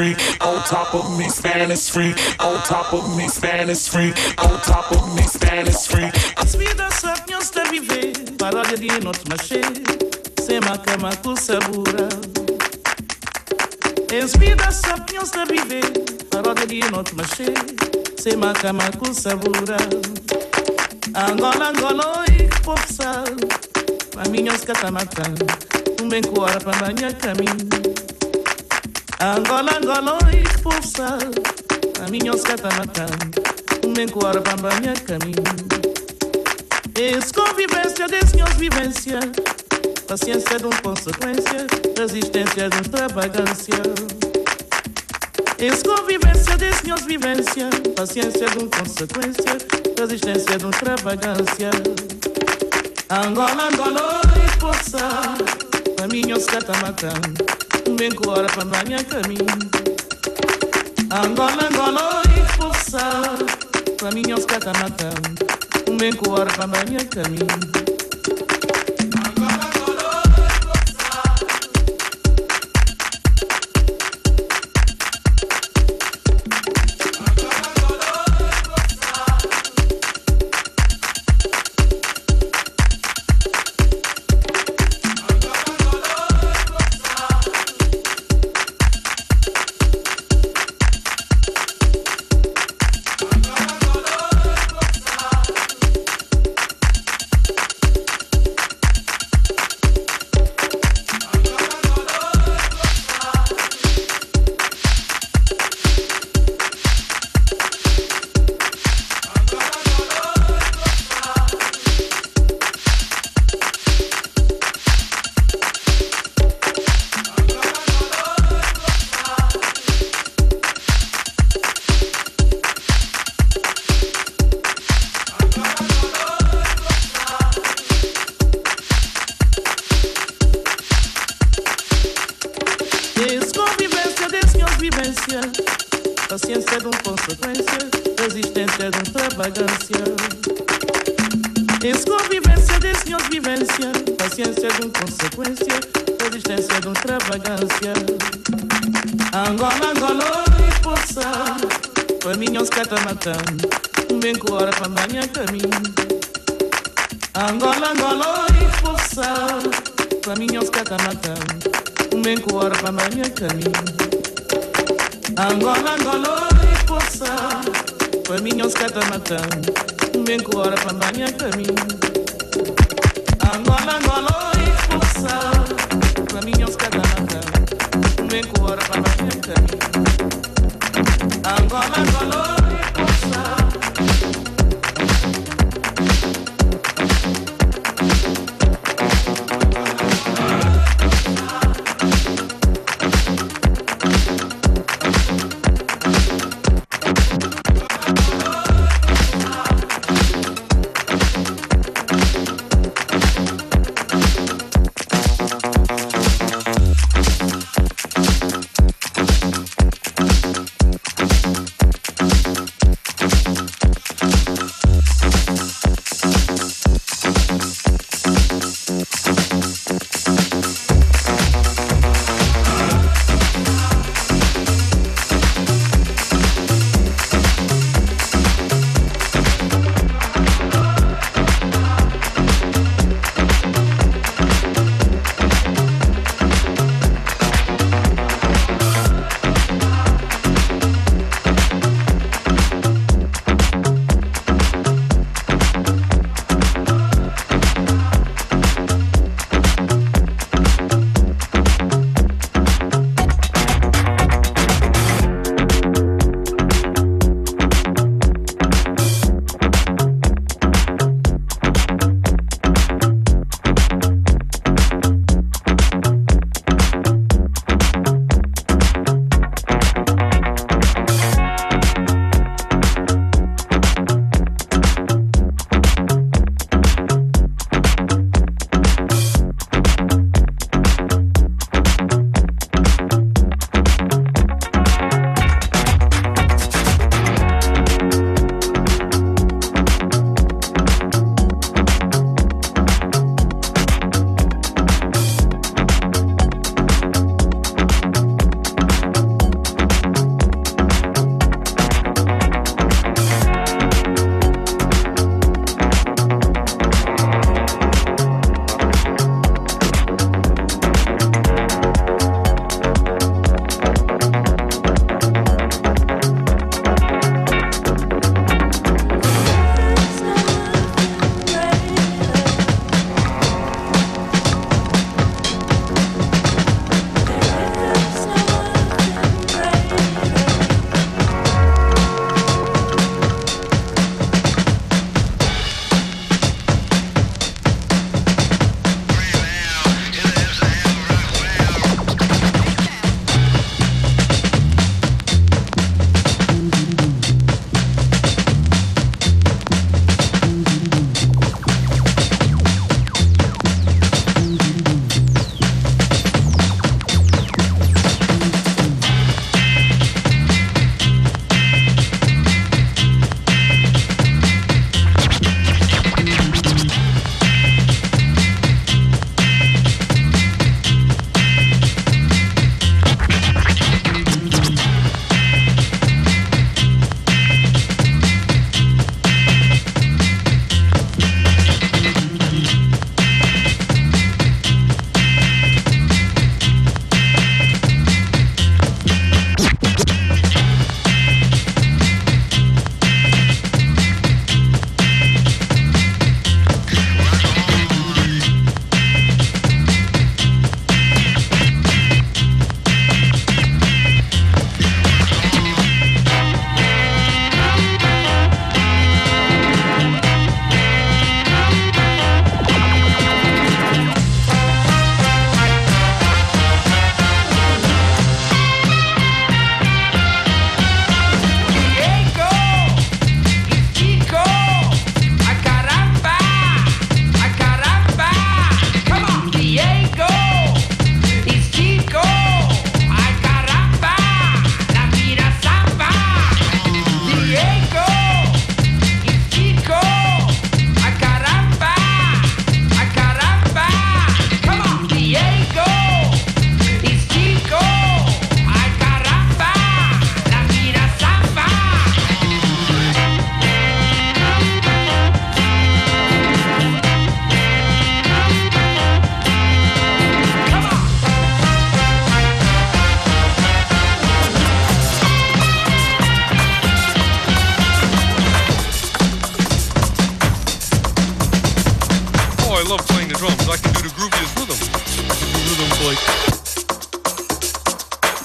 Freak. On top of me, Spanish freak. On top of me, Spanish freak. On top of me, Spanish freak. Vida sapiens de viver, paródia de notre marché, sem ma cama com sabura. Es vida sapiens de viver, paródia de notre marché, sem ma cama com sabura. Angola, Angola, oi, força, caminhos catamatan, um bem coara para manhã caminho. Angola, Angola, oi, força, caminhos catamatan, um bem coara para manhã caminho. Es convivência de senhores vivência, paciência de uma consequência, resistência de uma extravagância. Es convivência de senhores vivência, paciência de uma consequência, resistência de uma extravagância. Angola, Angola, e força, caminhos catamatão, bem com hora para banhar caminho. Angola, Angola, e força, caminhos catamatão umeko warpambanya kami agora pra andar minha caminho. Angola, Angola, e força, pra mim é os. Vem agora pra andar minha caminho. Angola, Angola,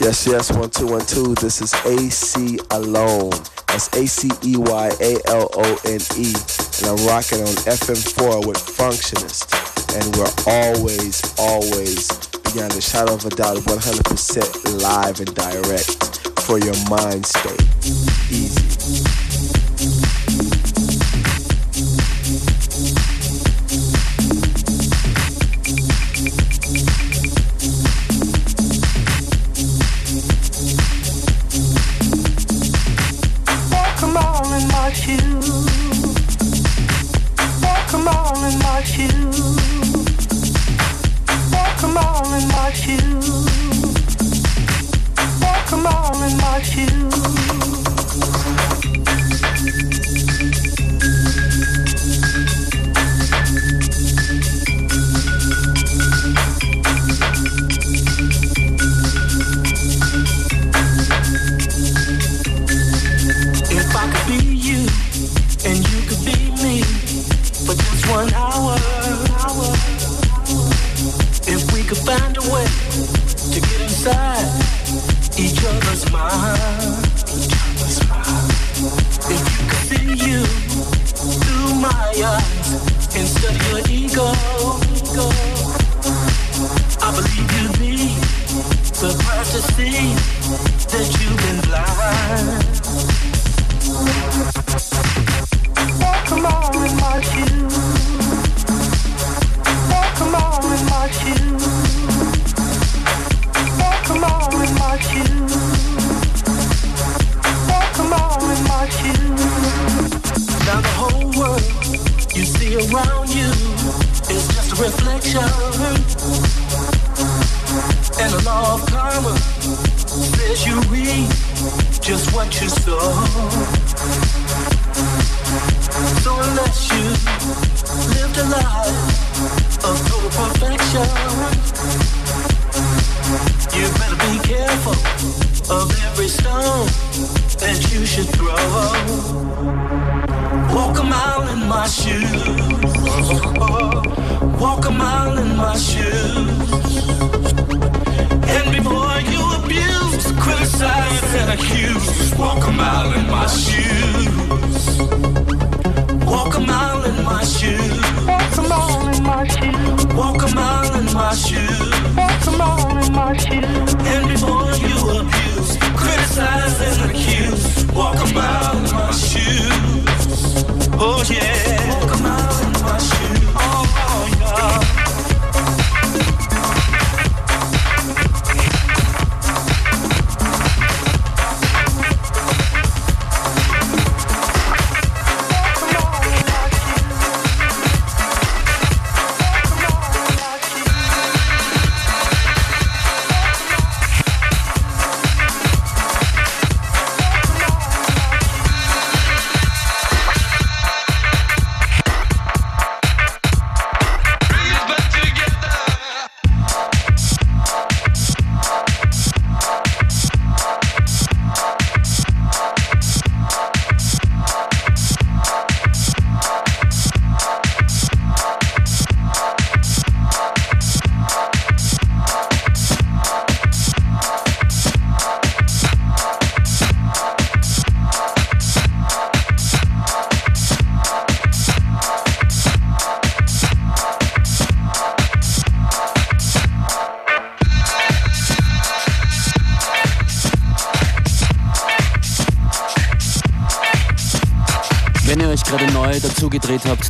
Yes, yes, one, two, one, two. This is AC Alone. That's A C E Y A L O N E. And I'm rocking on FM4 with Functionist. And we're always, always, beyond a shadow of a doubt, 100% live and direct for your mind state. Easy.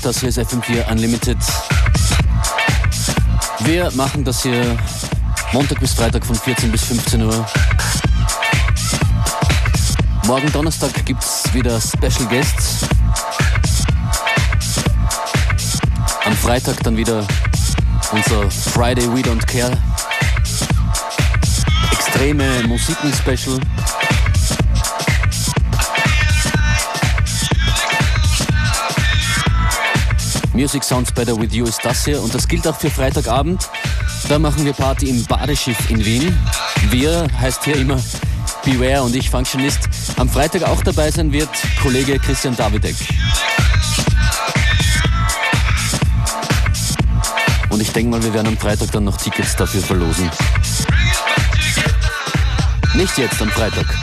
Das hier ist FM4 Unlimited. Wir machen das hier Montag bis Freitag von 14 bis 15 Uhr. Morgen Donnerstag gibt's wieder Special Guests. Am Freitag dann wieder unser Friday We Don't Care. Extreme Musiken-Special. Music Sounds Better With You ist das hier und das gilt auch für Freitagabend. Da machen wir Party im Badeschiff in Wien. Wir heißt hier immer Beware und ich Functionist. Am Freitag auch dabei sein wird Kollege Christian Davidek. Und ich denke mal, wir werden am Freitag dann noch Tickets dafür verlosen. Nicht jetzt am Freitag.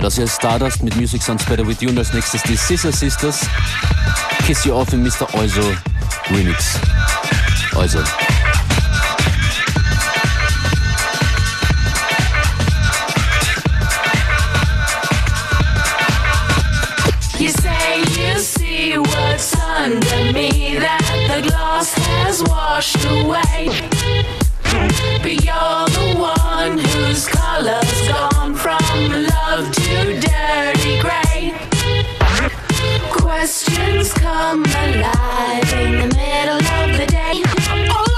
Ja, das hier ist Stardust mit Music Sounds Better With You und als nächstes die Scissor Sisters. Kiss You Off in Mr. Also Remix. Also. You say you see what's under me that the glass has washed away. Baby, you're the one whose color's gone from love to dirty gray. Questions come alive in the middle of the day. Oh.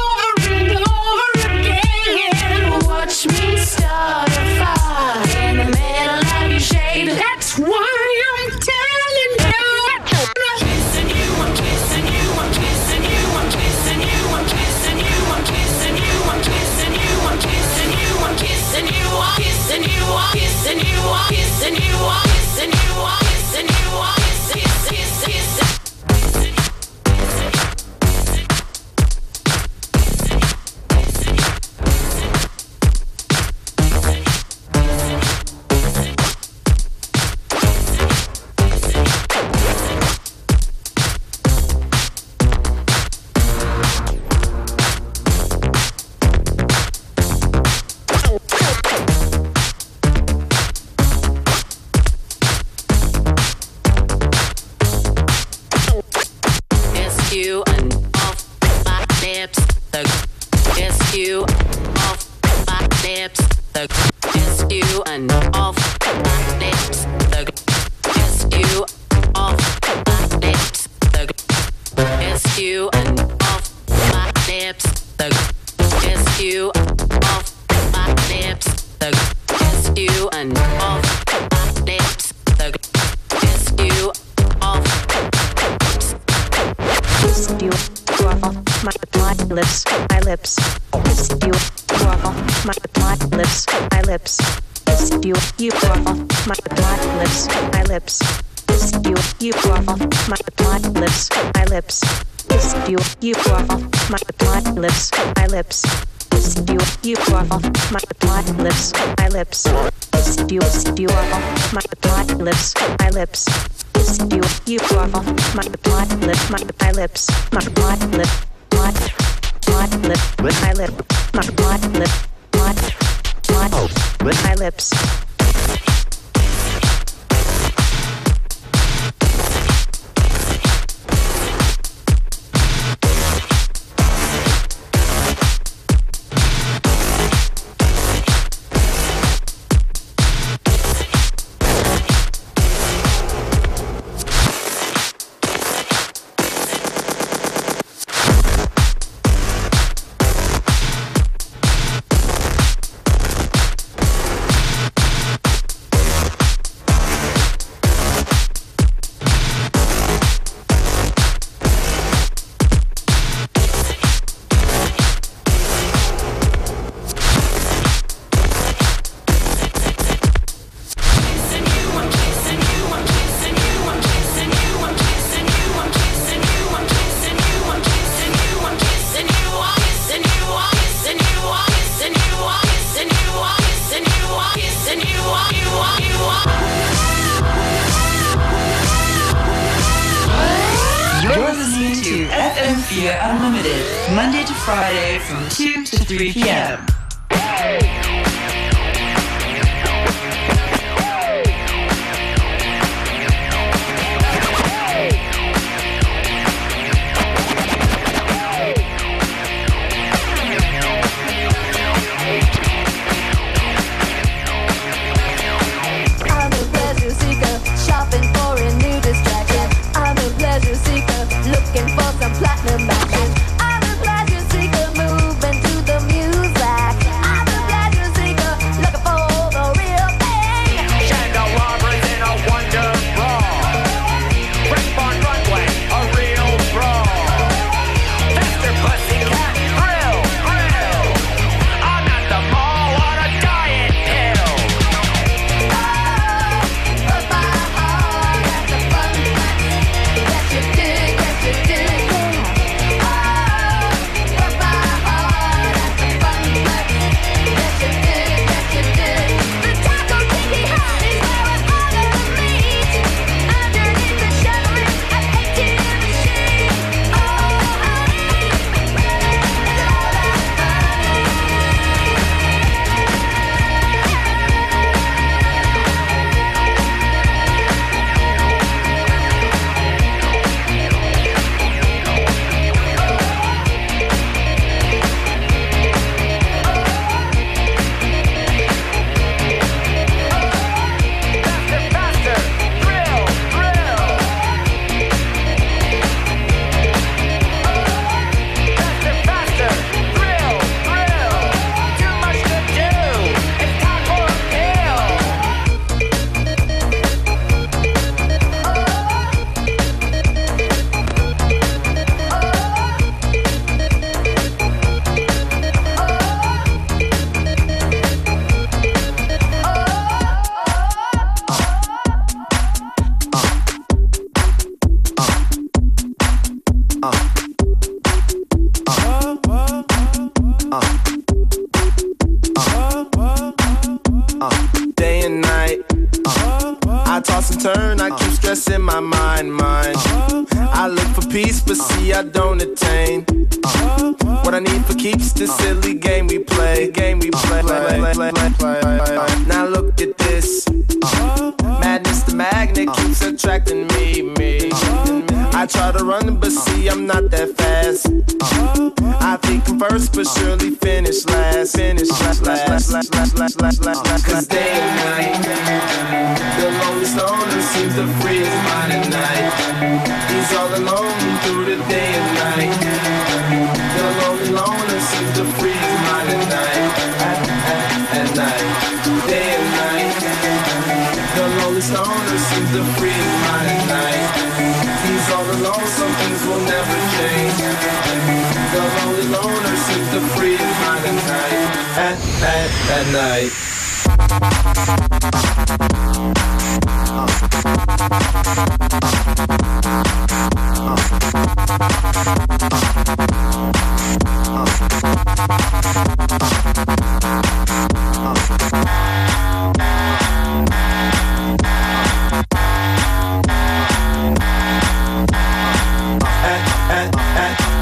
with my lips.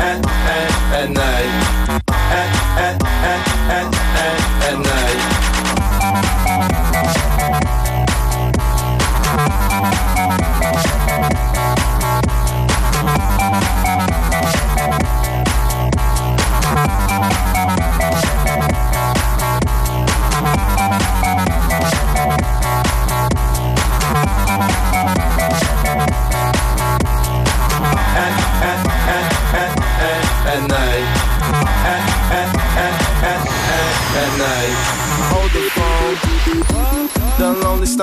and, and, and, and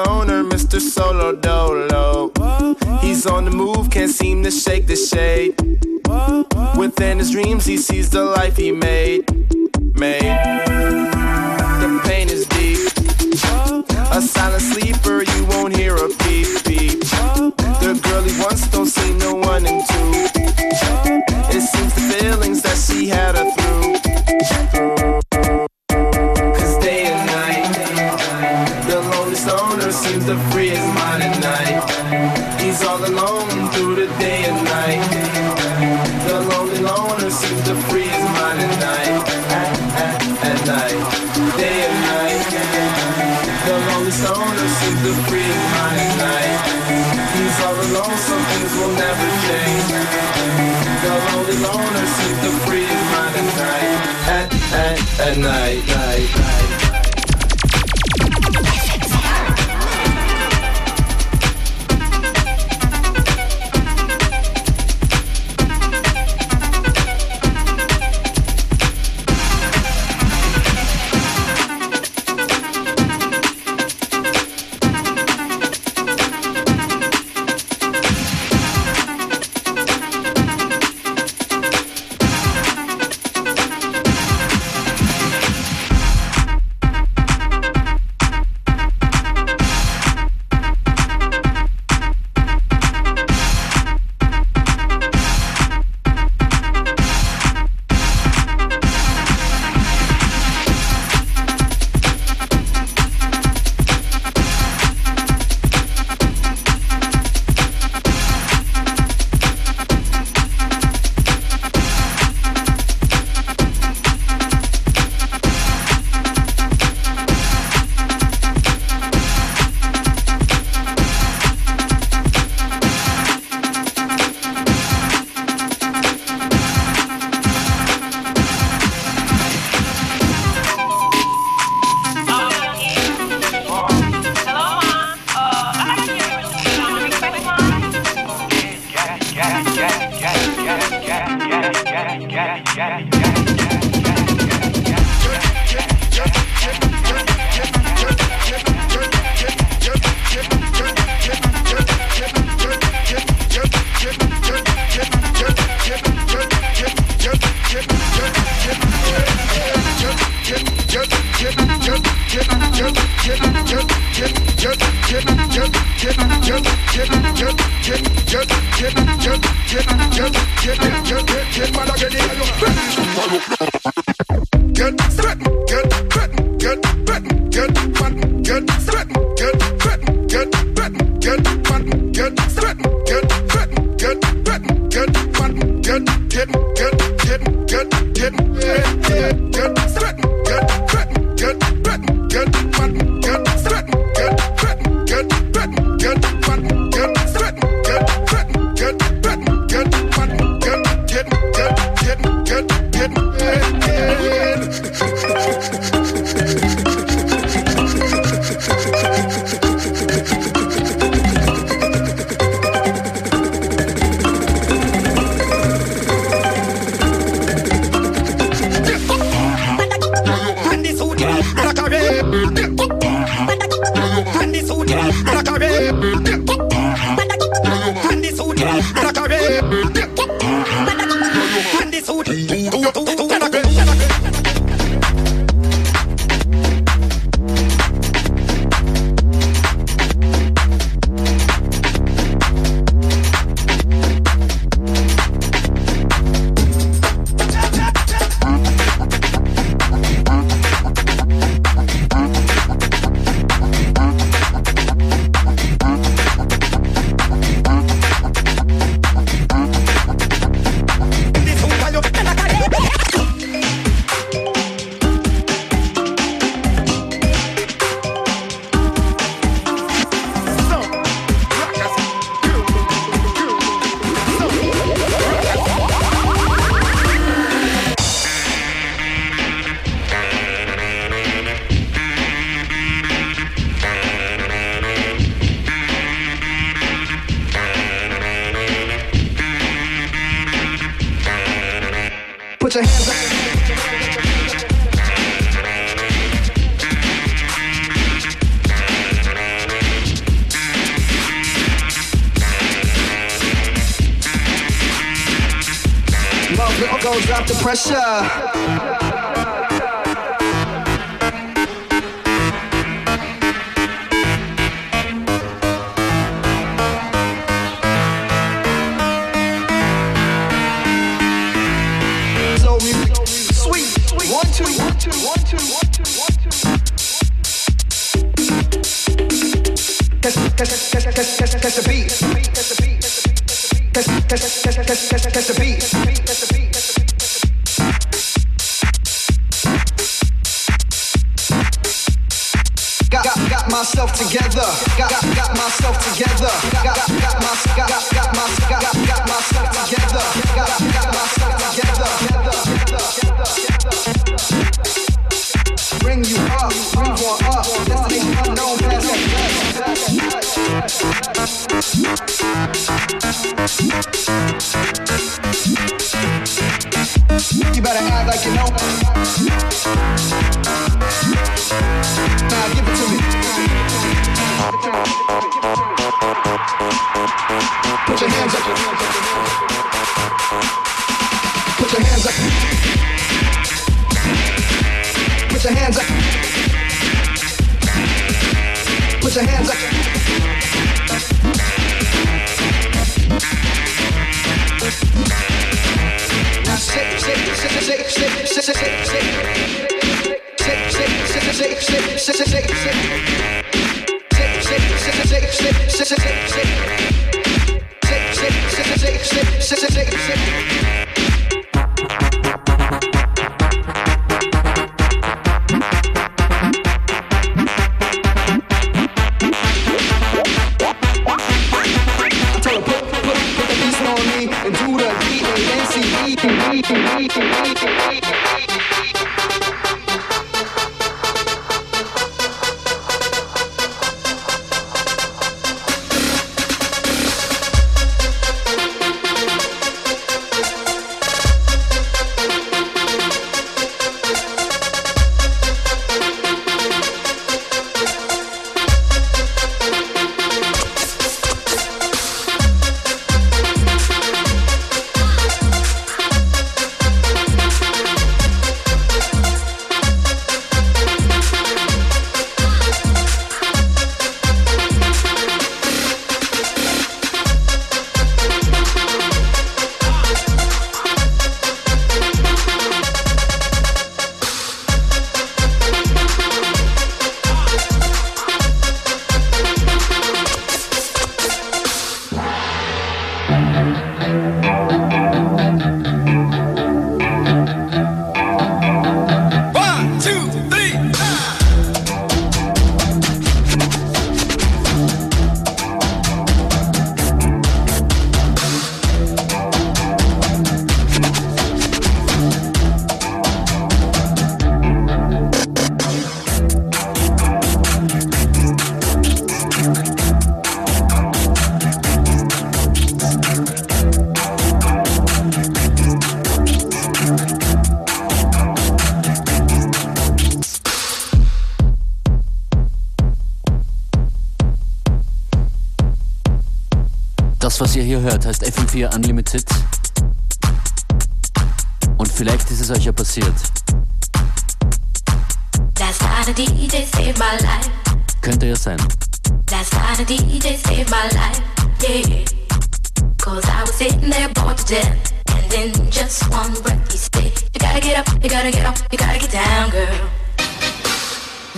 stoner, Mr. Solo Dolo. He's on the move, can't seem to shake the shade. Within his dreams, he sees the life he made. Made. The pain is deep. A silent sleeper, you won't hear a peep peep. The girl he wants don't see no one in two. It seems the feelings that she had a night, night. Get straight. 下。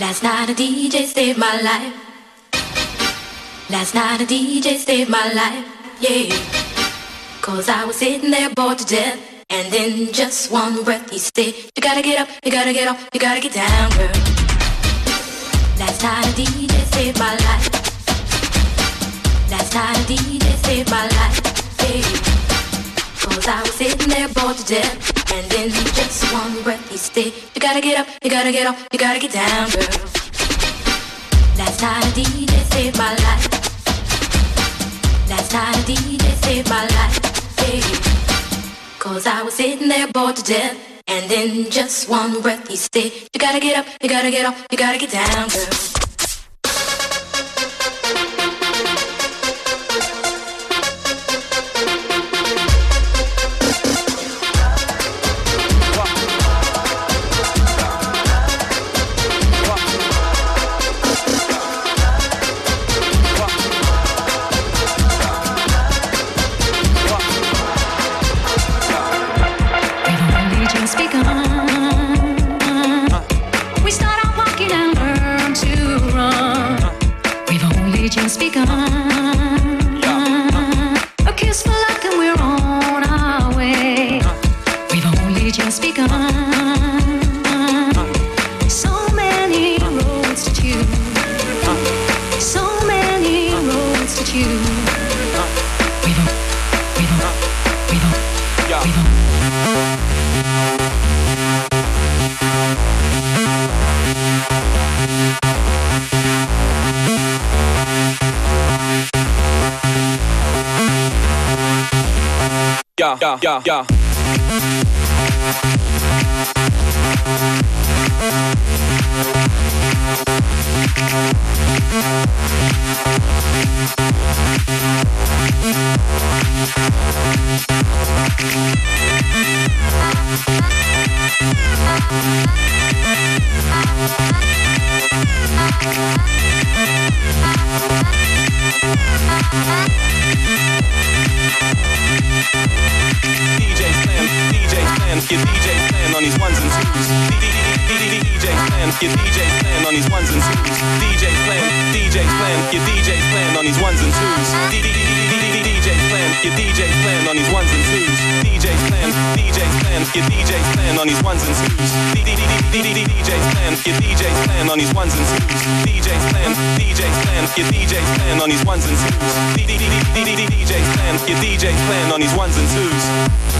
Last night a DJ saved my life. Last night a DJ saved my life. Yeah. Cause I was sitting there bored to death. And then just one breath he said, You gotta get up, you gotta get up, you gotta get down, girl. Last night a DJ saved my life. Last night a DJ saved my life. Yeah. Cause I was sitting there bored to death. And then just one breath he said, You gotta get up, you gotta get up, you gotta get down, girl. Last night a DJ saved my life. Last night a DJ saved my life. Yeah. Cause I was sitting there bored to death. And then just one breath he said, You gotta get up, you gotta get up, you gotta get down, girl. Yeah, yeah, yeah. DJ Slam, DJ Slam, get DJ Slam on these ones and twos. DJ Slam, get DJ Slam on these ones and twos. DJ Slam, DJ Slam, get DJ Slam on these ones and twos. DJ Slam, get DJ Slam on these ones and twos. DJ Slam, DJ Slam, get DJ Slam on these ones and twos. DJ Slam, get DJ Slam on these ones and twos. DJ Slam, DJ Slam, get DJ Slam on these ones and twos. DJ Slam, get DJ Slam on these ones and twos.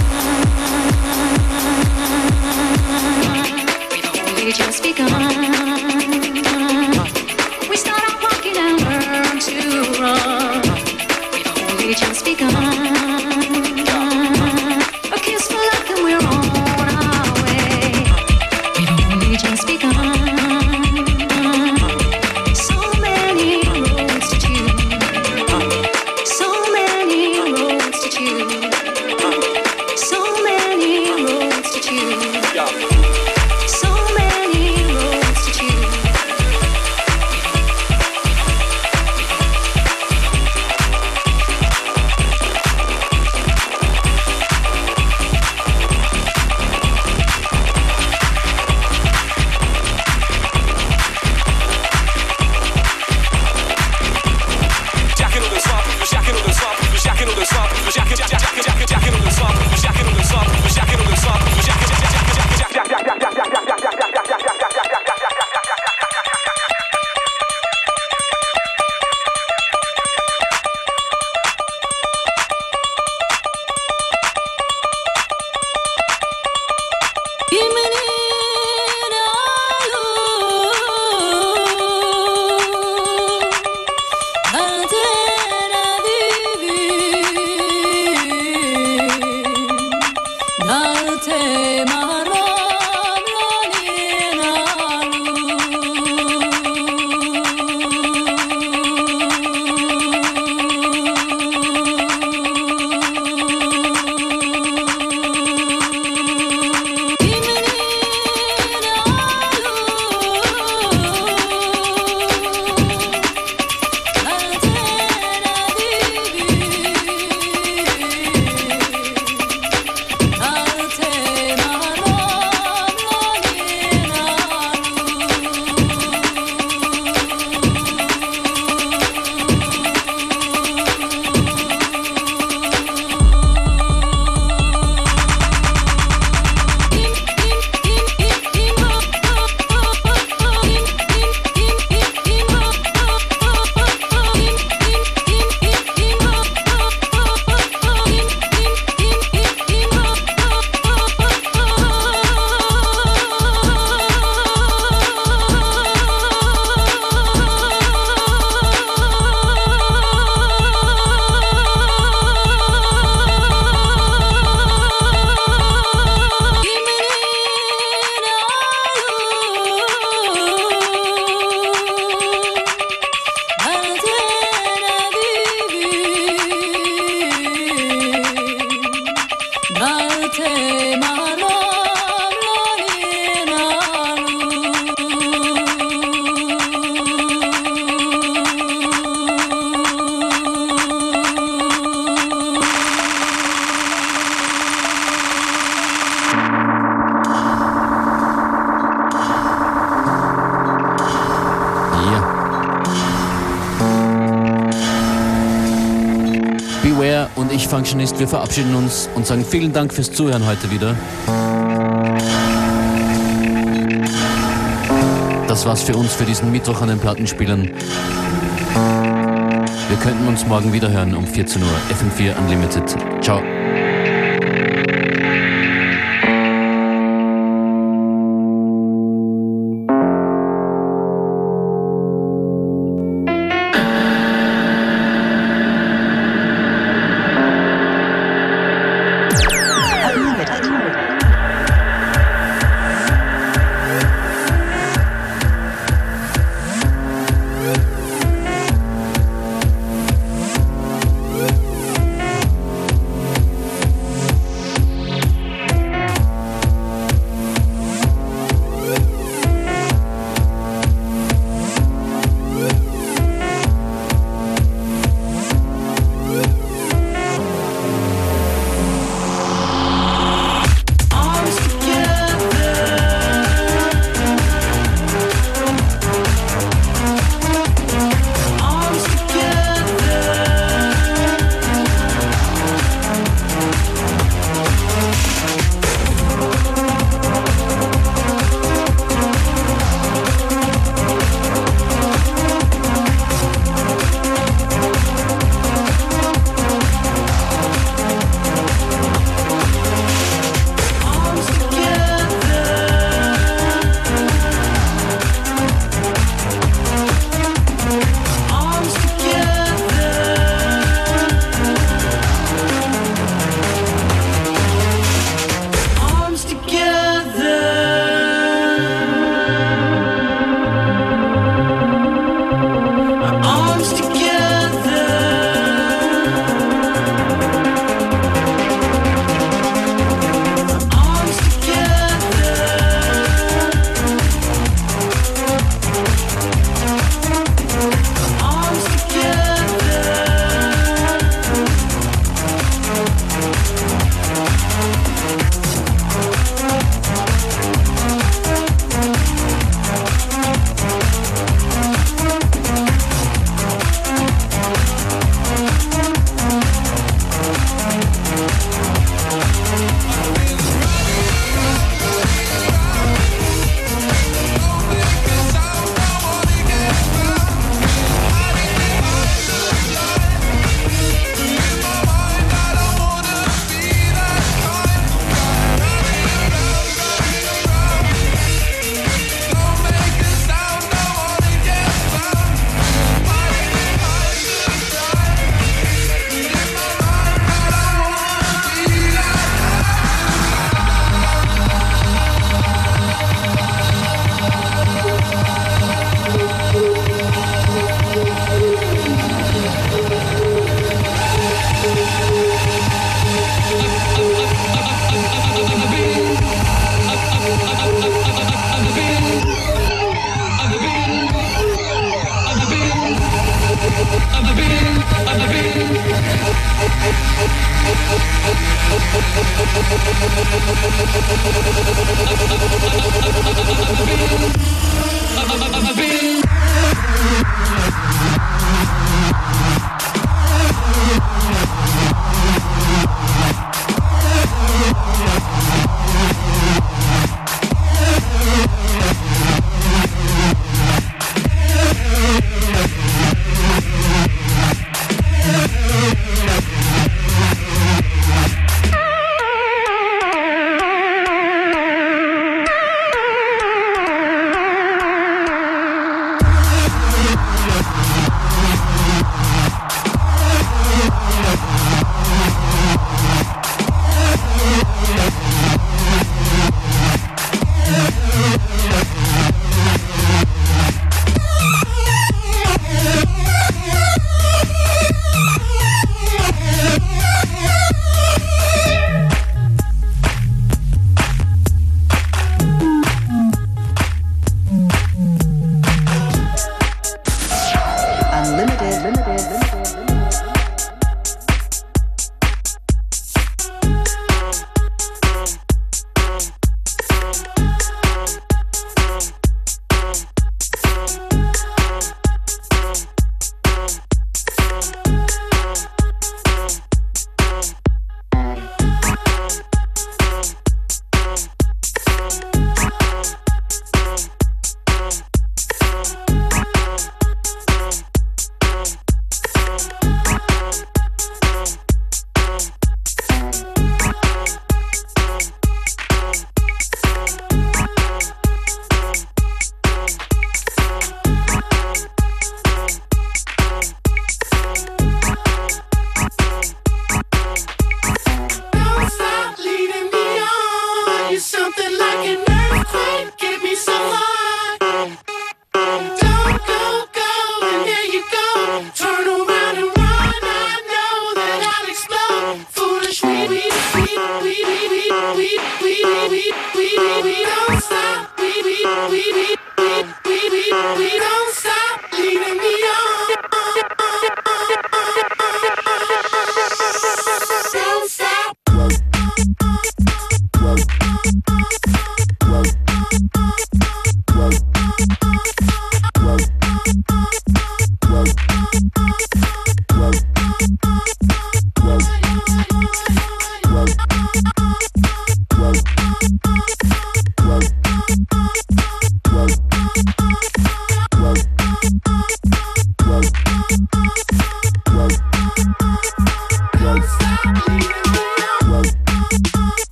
ich, Functionist, wir verabschieden uns und sagen vielen Dank fürs Zuhören heute wieder. Das war's für uns für diesen Mittwoch an den Plattenspielern. Wir könnten uns morgen wieder hören um 14 Uhr. FM4 Unlimited. Ciao.